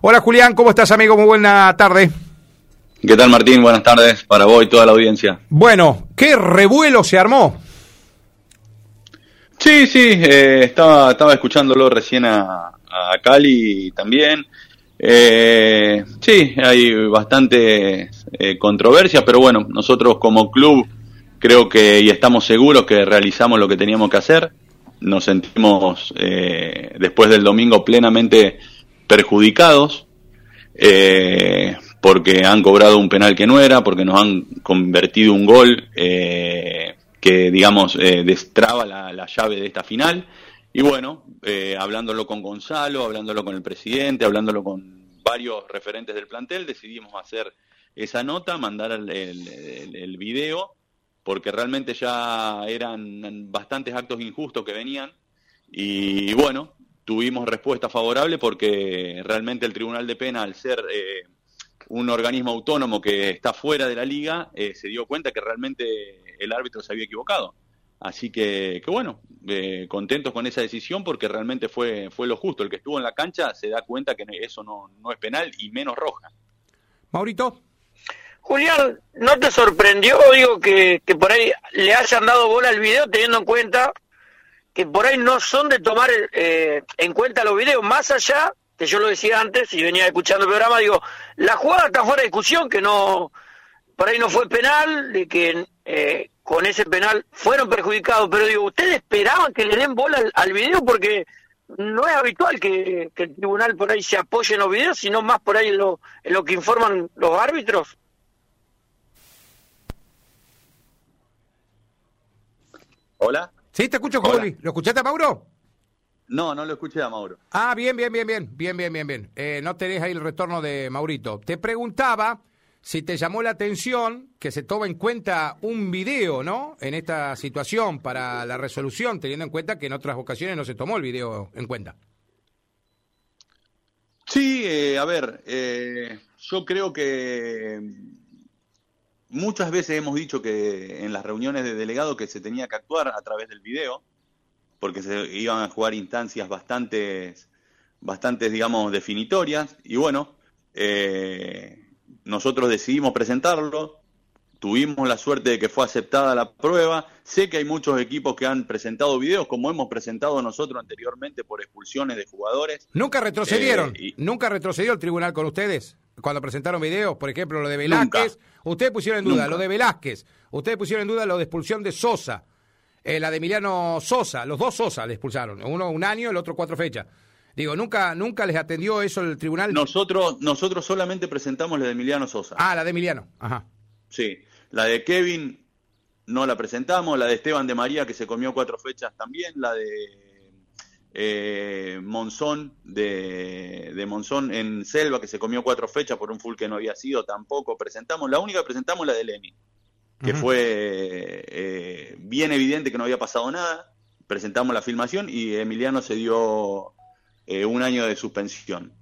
Hola Julián, ¿cómo estás amigo? Muy buena tarde. ¿Qué tal Martín? Buenas tardes para vos y toda la audiencia. Bueno, ¿qué revuelo se armó? Sí, sí, eh, estaba, estaba escuchándolo recién a, a Cali también. Eh, sí, hay bastante eh, controversia, pero bueno, nosotros como club creo que y estamos seguros que realizamos lo que teníamos que hacer. Nos sentimos eh, después del domingo plenamente perjudicados eh, porque han cobrado un penal que no era, porque nos han convertido un gol eh, que, digamos, eh, destraba la, la, llave de esta final. Y bueno, eh, hablándolo con Gonzalo, hablándolo con el presidente, hablándolo con varios referentes del plantel, decidimos hacer esa nota, mandar el, el, el, video, porque realmente ya eran bastantes actos injustos que venían. Y bueno, tuvimos respuesta favorable porque realmente el Tribunal de Pena, al ser eh, un organismo autónomo que está fuera de la liga, eh, se dio cuenta que realmente el árbitro se había equivocado. Así que, que bueno, eh, contentos con esa decisión porque realmente fue, fue lo justo. El que estuvo en la cancha se da cuenta que eso no, no es penal y menos roja. Maurito. Julián, ¿no te sorprendió, digo, que, que por ahí le hayan dado bola al video teniendo en cuenta que por ahí no son de tomar eh, en cuenta los videos, más allá, que yo lo decía antes y venía escuchando el programa, digo, la jugada está fuera de discusión, que no, por ahí no fue penal, de que eh, con ese penal fueron perjudicados, pero digo, ¿ustedes esperaban que le den bola al, video? Porque no es habitual que, que, el tribunal por ahí se apoye en los videos, sino más por ahí en lo, en lo que informan los árbitros. Hola. Sí, te escucho, Juli. ¿Lo escuchaste a Mauro? No, no lo escuché a Mauro. Ah, bien, bien, bien, bien, bien, bien, bien, bien. Eh, no tenés ahí el retorno de Maurito. Te preguntaba si te llamó la atención que se toma en cuenta un video, ¿no? En esta situación para la resolución, teniendo en cuenta que en otras ocasiones no se tomó el video en cuenta. Sí, eh, a ver, eh, yo creo que muchas veces hemos dicho que en las reuniones de delegado que se tenía que actuar a través del video, porque se iban a jugar instancias bastantes, bastantes digamos, definitorias, y bueno, eh, nosotros decidimos presentarlo, tuvimos la suerte de que fue aceptada la prueba, sé que hay muchos equipos que han presentado videos, como hemos presentado nosotros anteriormente por expulsiones de jugadores. ¿Nunca retrocedieron? Eh, y... ¿Nunca retrocedió el tribunal con ustedes? Cuando presentaron videos, por ejemplo, lo de Velázquez, Nunca. ustedes pusieron en duda Nunca. lo de Velázquez, ustedes pusieron en duda lo de expulsión de Sosa, eh, la de Emiliano Sosa, los dos Sosa le expulsaron, uno un año, el otro cuatro fechas. Digo, nunca, nunca les atendió eso el tribunal. Nosotros, nosotros solamente presentamos la de Emiliano Sosa. Ah, la de Emiliano, ajá. Sí, la de Kevin no la presentamos, la de Esteban de María que se comió cuatro fechas también, la de eh, Monzón de, de, Monzón en Selva que se comió cuatro fechas por un full que no había sido, tampoco presentamos. La única que presentamos la de Lemi, que uh -huh. fue eh, bien evidente que no había pasado nada. Presentamos la filmación y Emiliano se dio eh, un año de suspensión.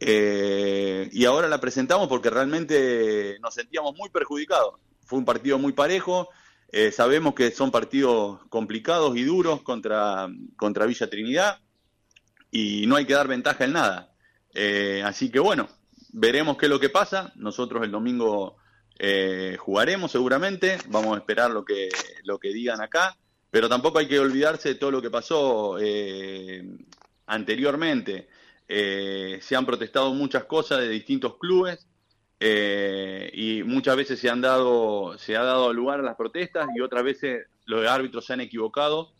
Eh, y ahora la presentamos porque realmente nos sentíamos muy perjudicados. Fue un partido muy parejo. Eh, sabemos que son partidos complicados y duros contra, contra Villa Trinidad y no hay que dar ventaja en nada. Eh, así que bueno, veremos qué es lo que pasa. Nosotros el domingo eh, jugaremos seguramente. Vamos a esperar lo que, lo que digan acá. Pero tampoco hay que olvidarse de todo lo que pasó anteriormente. Eh, se han protestado muchas cosas de distintos clubes eh, y muchas veces se han dado se ha dado lugar a las protestas y otras veces los árbitros se han equivocado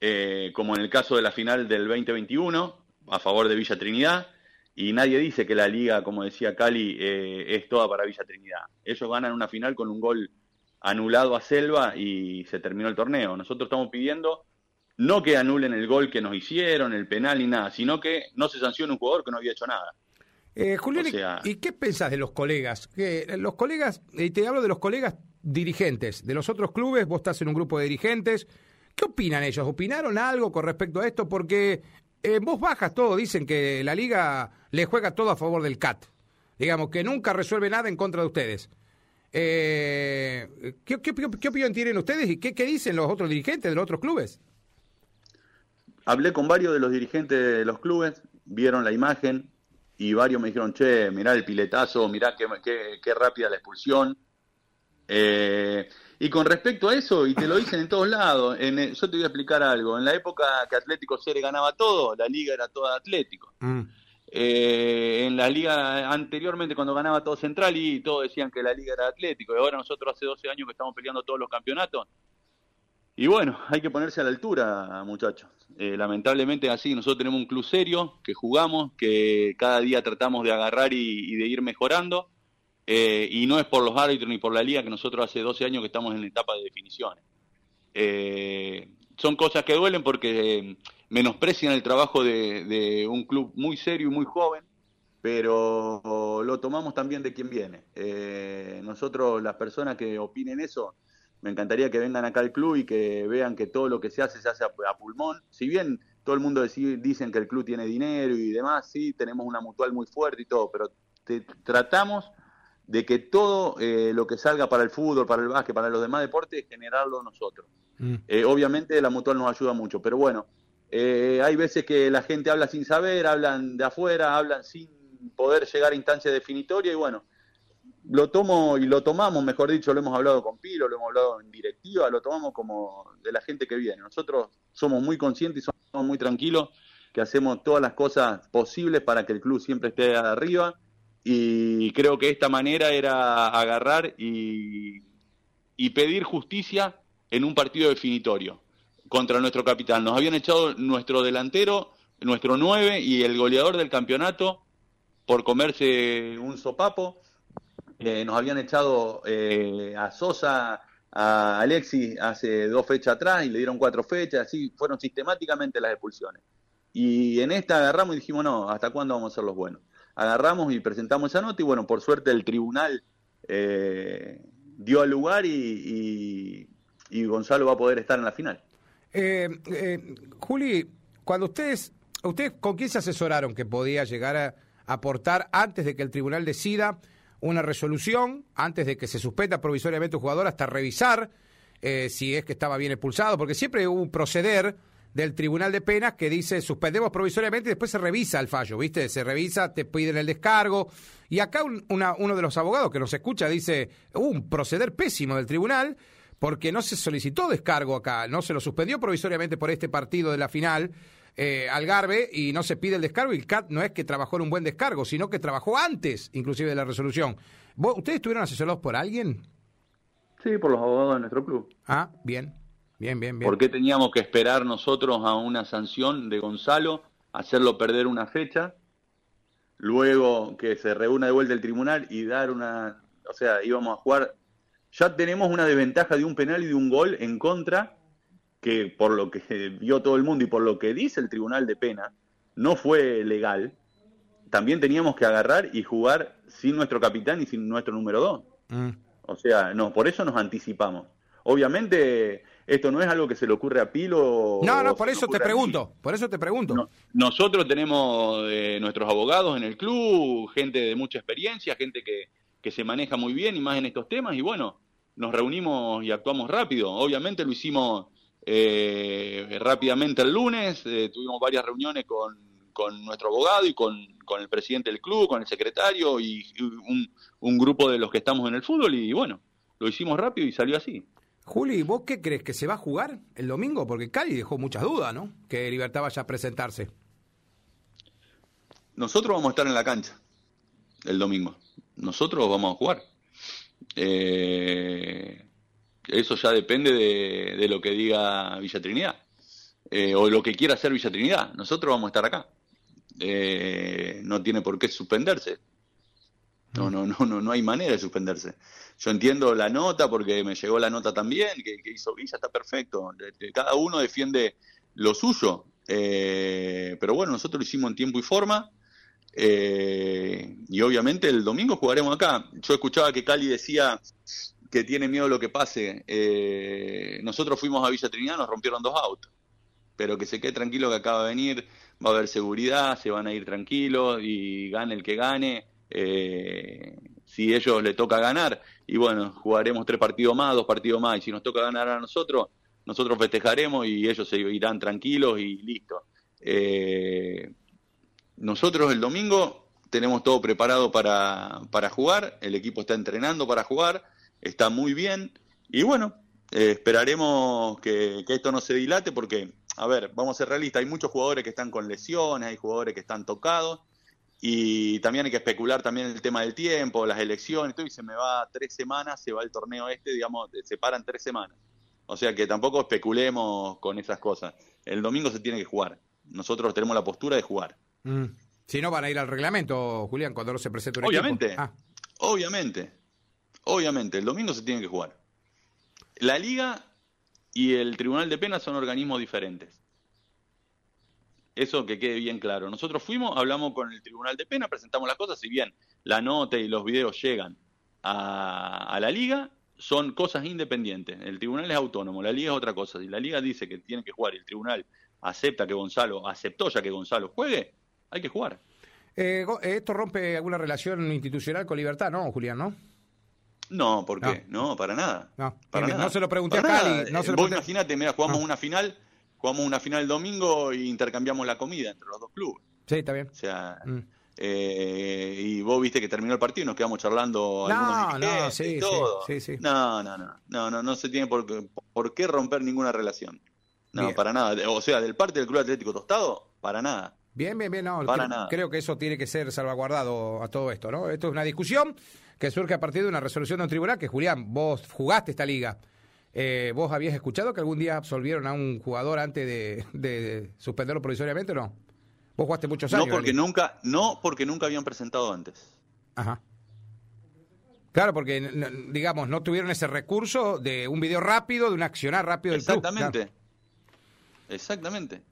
eh, como en el caso de la final del 2021 a favor de Villa Trinidad. Y nadie dice que la liga como decía Cali eh, es toda para Villa Trinidad. Ellos ganan una final con un gol anulado a Selva y se terminó el torneo. Nosotros estamos pidiendo no que anulen el gol que nos hicieron, el penal ni nada, sino que no se sancione un jugador que no había hecho nada. Eh, Julián, o sea, ¿y qué pensás de los colegas? Que los colegas, y te hablo de los colegas dirigentes, de los otros clubes, vos estás en un grupo de dirigentes, ¿qué opinan ellos? ¿Opinaron algo con respecto a esto? Porque en voz bajas todo dicen que la liga le juega todo a favor del CAT. Digamos, que nunca resuelve nada en contra de ustedes. Eh, ¿qué, qué, qué, opinión tienen ustedes y qué, qué dicen los otros dirigentes de los otros clubes? hablé con varios de los dirigentes de los clubes, vieron la imagen, y varios me dijeron, che, mirá el piletazo, mirá qué, qué, rápida la expulsión. Eh, y con respecto a eso, y te lo dicen en todos lados, en, yo te voy a explicar algo. En la época que Atlético Cere ganaba todo, la liga era toda Atlético. Mm. Eh, en la liga anteriormente, cuando ganaba todo Central, y todos decían que la liga era Atlético. Y ahora nosotros hace 12 años que estamos peleando todos los campeonatos. Y bueno, hay que ponerse a la altura, muchachos. Eh, lamentablemente así, nosotros tenemos un club serio, que jugamos, que cada día tratamos de agarrar y de ir mejorando eh, y no es por los árbitros ni por la liga que nosotros hace 12 años que estamos en la etapa de definiciones. Eh, son cosas que duelen porque eh, menosprecian el trabajo de, un club muy serio y muy joven, pero lo tomamos también de quien viene. nosotros, las personas que opinen eso, me encantaría que vengan acá al club y que vean que todo lo que se hace se hace a, pulmón. Si bien todo el mundo dice, dicen que el club tiene dinero y demás, sí, tenemos una mutual muy fuerte y todo, pero tratamos de que todo eh, lo que salga para el fútbol, para el básquet, para los demás deportes, generarlo nosotros. Mm. Eh, obviamente la mutual nos ayuda mucho, pero bueno, eh, hay veces que la gente habla sin saber, hablan de afuera, hablan sin poder llegar a instancia definitoria y bueno, lo tomo y lo tomamos, mejor dicho, lo hemos hablado con Piro, lo hemos hablado en directiva, lo tomamos como de la gente que viene. Nosotros somos muy conscientes y somos muy tranquilos que hacemos todas las cosas posibles para que el club siempre esté arriba y creo que esta manera era agarrar y, pedir justicia en un partido definitorio contra nuestro capitán. Nos habían echado nuestro delantero, nuestro 9 y el goleador del campeonato por comerse un sopapo. Eh, nos habían echado eh, a Sosa, a Alexis hace dos fechas atrás y le dieron cuatro fechas, así fueron sistemáticamente las expulsiones. Y en esta agarramos y dijimos, no, ¿hasta cuándo vamos a ser los buenos? agarramos y presentamos esa nota y bueno, por suerte el tribunal eh, dio al lugar y, Gonzalo va a poder estar en la final. Juli, cuando ustedes, ustedes con quién se asesoraron que podía llegar a aportar antes de que el tribunal decida una resolución, antes de que se suspenda provisoriamente un jugador hasta revisar si es que estaba bien expulsado, porque siempre hubo un proceder del Tribunal de Penas que dice suspendemos provisoriamente y después se revisa el fallo, ¿viste? Se revisa, te piden el descargo. Y acá uno de los abogados que nos escucha dice, hubo un proceder pésimo del tribunal porque no se solicitó descargo acá, no se lo suspendió provisoriamente por este partido de la final. Eh, Algarve y no se pide el descargo y el CAT no es que trabajó en un buen descargo, sino que trabajó antes inclusive de la resolución. ¿Ustedes estuvieron asesorados por alguien? Sí, por los abogados de nuestro club. Ah, bien. Bien, bien, bien. ¿Por qué teníamos que esperar nosotros a una sanción de Gonzalo, hacerlo perder una fecha, luego que se reúna de vuelta el tribunal y dar una, o sea, íbamos a jugar, ya tenemos una desventaja de un penal y de un gol en contra, que por lo que vio todo el mundo y por lo que dice el tribunal de pena, no fue legal, también teníamos que agarrar y jugar sin nuestro capitán y sin nuestro número dos. Mm. O sea, no, por eso nos anticipamos. Obviamente esto no es algo que se le ocurre a Pilo. No, no, por eso te pregunto, por eso te pregunto. nosotros tenemos eh, nuestros abogados en el club, gente de mucha experiencia, gente que, que se maneja muy bien y más en estos temas, y bueno, nos reunimos y actuamos rápido. Obviamente lo hicimos eh, rápidamente el lunes, eh, tuvimos varias reuniones con, con nuestro abogado y con, con, el presidente del club, con el secretario y un, un grupo de los que estamos en el fútbol, y bueno, lo hicimos rápido y salió así. Juli, ¿vos qué crees? ¿Que se va a jugar el domingo? Porque Cali dejó muchas dudas, ¿no? Que Libertad vaya a presentarse. Nosotros vamos a estar en la cancha el domingo. Nosotros vamos a jugar. Eh, eso ya depende de, lo que diga Villa Trinidad. Eh, o lo que quiera hacer Villa Trinidad. Nosotros vamos a estar acá. Eh, no tiene por qué suspenderse. No, no, no, no, no hay manera de suspenderse. Yo entiendo la nota porque me llegó la nota también que, hizo Villa, está perfecto. Cada uno defiende lo suyo. Eh, pero bueno, nosotros lo hicimos en tiempo y forma. Eh, y obviamente el domingo jugaremos acá. Yo escuchaba que Cali decía que tiene miedo a lo que pase. Eh, nosotros fuimos a Villa Trinidad, nos rompieron dos autos. Pero que se quede tranquilo que acaba de venir, va a haber seguridad, se van a ir tranquilos y gane el que gane eh, si ellos le toca ganar, y bueno, jugaremos tres partidos más, dos partidos más, y si nos toca ganar a nosotros, nosotros festejaremos y ellos se irán tranquilos y listo. Eh, nosotros el domingo tenemos todo preparado para, para jugar, el equipo está entrenando para jugar, está muy bien y bueno, eh, esperaremos que, esto no se dilate porque, a ver, vamos a ser realistas, hay muchos jugadores que están con lesiones, hay jugadores que están tocados y también hay que especular también el tema del tiempo, las elecciones, todo, y se me va tres semanas, se va el torneo este, digamos, se paran tres semanas. O sea que tampoco especulemos con esas cosas. El domingo se tiene que jugar. Nosotros tenemos la postura de jugar. Mm. Si no, van a ir al reglamento, Julián, cuando no se presente un Obviamente. Ah. Obviamente. Obviamente. El domingo se tiene que jugar. La liga y el tribunal de penas son organismos diferentes. Eso que quede bien claro. Nosotros fuimos, hablamos con el tribunal de pena, presentamos las cosas, si bien la nota y los videos llegan a, la liga, son cosas independientes. El tribunal es autónomo, la liga es otra cosa. Si la liga dice que tiene que jugar y el tribunal acepta que Gonzalo, aceptó ya que Gonzalo juegue, hay que jugar. Eh, ¿Esto rompe alguna relación institucional con Libertad? No, Julián, ¿no? No, ¿por qué? No, para nada. No, no se lo pregunté a Cali. No se lo Vos imaginate, mira, jugamos una final, jugamos una final el domingo y intercambiamos la comida entre los dos clubes. Sí, está bien. O sea, mm. eh, y vos viste que terminó el partido y nos quedamos charlando no, no, sí, Sí, sí, No, no, no, no, no, no se tiene por, por qué romper ninguna relación. No, para nada. O sea, del parte del Club Atlético Tostado, para nada. Bien, bien, bien, no. Para nada. Creo que eso tiene que ser salvaguardado a todo esto, ¿no? Esto es una discusión que surge a partir de una resolución de un tribunal que, Julián, vos jugaste esta liga. Eh, ¿Vos habías escuchado que algún día absolvieron a un jugador antes de, suspenderlo provisoriamente o no? Vos jugaste muchos años. No, porque nunca, no porque nunca habían presentado antes. Ajá. Claro, porque, digamos, no tuvieron ese recurso de un video rápido, de un accionar rápido del Exactamente. Exactamente.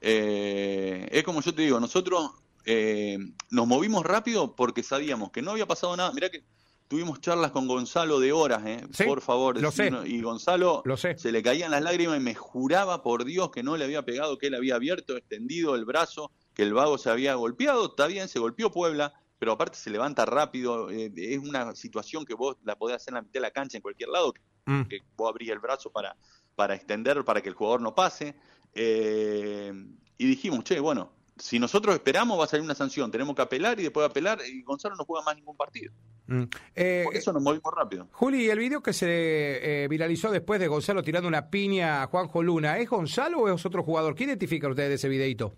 Eh, es como yo te digo, nosotros eh, nos movimos rápido porque sabíamos que no había pasado nada. Mirá que tuvimos charlas con Gonzalo de horas, eh, por favor. Lo sé. Y Gonzalo se le caían las lágrimas y me juraba por Dios que no le había pegado, que él había abierto, extendido el brazo, que el vago se había golpeado. Está bien, se golpeó Puebla, pero aparte se levanta rápido. Eh, es una situación que vos la podés hacer en la mitad de la cancha en cualquier lado, que, mm. que vos abrís el brazo para, para extender, para que el jugador no pase. Eh, y dijimos, che, bueno, si nosotros esperamos va a salir una sanción, tenemos que apelar y después de apelar y Gonzalo no juega más ningún partido. Mm. Eh, Por eso nos movimos rápido. Juli, el video que se eh, viralizó después de Gonzalo tirando una piña a Juanjo Luna, ¿es Gonzalo o es otro jugador? ¿Quién identifica ustedes de ese videito?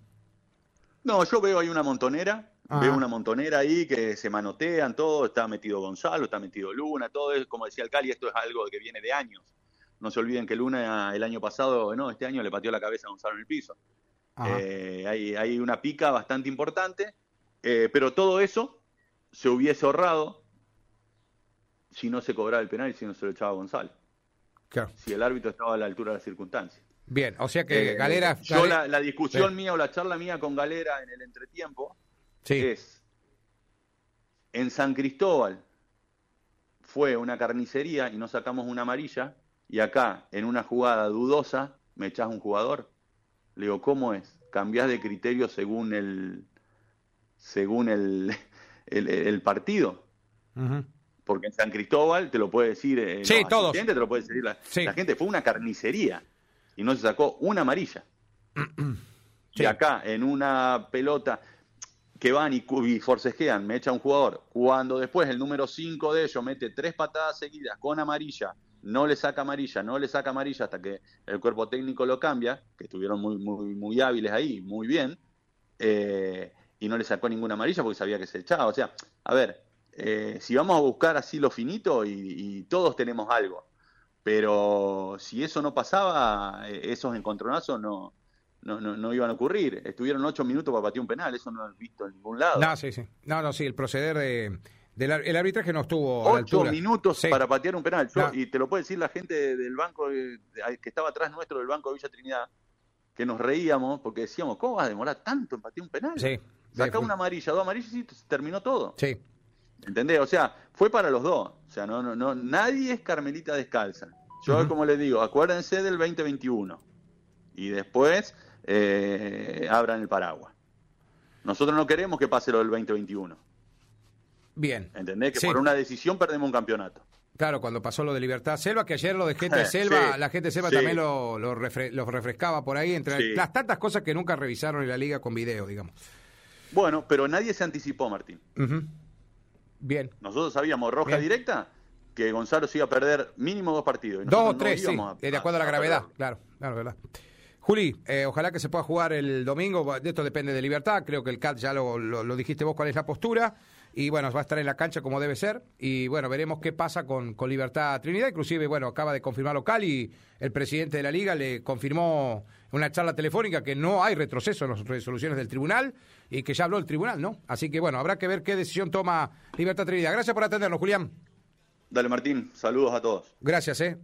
No, yo veo ahí una montonera, ah. veo una montonera ahí que se manotean, todo, está metido Gonzalo, está metido Luna, todo es, como decía el Cali, esto es algo que viene de años. No se olviden que Luna el año pasado, no, este año le pateó la cabeza a Gonzalo en el piso. Eh, hay, hay, una pica bastante importante, eh, pero todo eso se hubiese ahorrado si no se cobraba el penal y si no se lo echaba a Gonzalo. Si el árbitro estaba a la altura de las circunstancias. Bien, o sea que eh, Galera... Yo la, discusión mía o la charla mía con Galera en el entretiempo es, en San Cristóbal fue una carnicería y no sacamos una amarilla, y acá, en una jugada dudosa, me echás un jugador. Le digo, ¿cómo es? ¿Cambiás de criterio según el según el, el, partido? Porque en San Cristóbal te lo puede decir eh, sí, todos. te lo puede decir la, gente. Fue una carnicería y no se sacó una amarilla. Y acá, en una pelota que van y, y, forcejean, me echa un jugador. Cuando después el número 5 de ellos mete tres patadas seguidas con amarilla no le saca amarilla, no le saca amarilla hasta que el cuerpo técnico lo cambia, que estuvieron muy, muy, muy hábiles ahí, muy bien, eh, y no le sacó ninguna amarilla porque sabía que se echaba. O sea, a ver, eh, si vamos a buscar así lo finito y, todos tenemos algo, pero si eso no pasaba, eh, esos encontronazos no, no, no, no, iban a ocurrir. Estuvieron ocho minutos para patear un penal, eso no lo he visto en ningún lado. No, sí, sí. No, no, sí, el proceder de el arbitraje no estuvo a la altura. minutos para patear un penal. Y te lo puede decir la gente del banco que estaba atrás nuestro del banco de Villa Trinidad, que nos reíamos porque decíamos, ¿cómo vas a demorar tanto en patear un penal? Sí. Sacá una amarilla, dos amarillas y terminó todo. Sí. ¿Entendés? O sea, fue para los dos. O sea, no, no, no, nadie es Carmelita descalza. Yo, como les digo, acuérdense del 2021. Y después eh, abran el paraguas. Nosotros no queremos que pase lo del 2021. Bien. ¿Entendés? Que por una decisión perdemos un campeonato. Claro, cuando pasó lo de Libertad Selva, que ayer lo de gente Selva, la gente Selva también lo, lo, refrescaba por ahí, entre las tantas cosas que nunca revisaron en la liga con video, digamos. Bueno, pero nadie se anticipó, Martín. Bien. Nosotros sabíamos roja directa que Gonzalo se iba a perder mínimo dos partidos. Dos o tres, sí, de acuerdo a, la gravedad, claro, claro, verdad. Juli, eh, ojalá que se pueda jugar el domingo, de esto depende de libertad, creo que el CAT ya lo, lo, dijiste vos cuál es la postura, y bueno, va a estar en la cancha como debe ser, y bueno, veremos qué pasa con, con Libertad Trinidad, inclusive, bueno, acaba de confirmarlo Cali, el presidente de la liga le confirmó en una charla telefónica que no hay retroceso en las resoluciones del tribunal, y que ya habló el tribunal, ¿no? Así que bueno, habrá que ver qué decisión toma Libertad Trinidad. Gracias por atendernos, Julián. Dale, Martín, saludos a todos. Gracias, eh.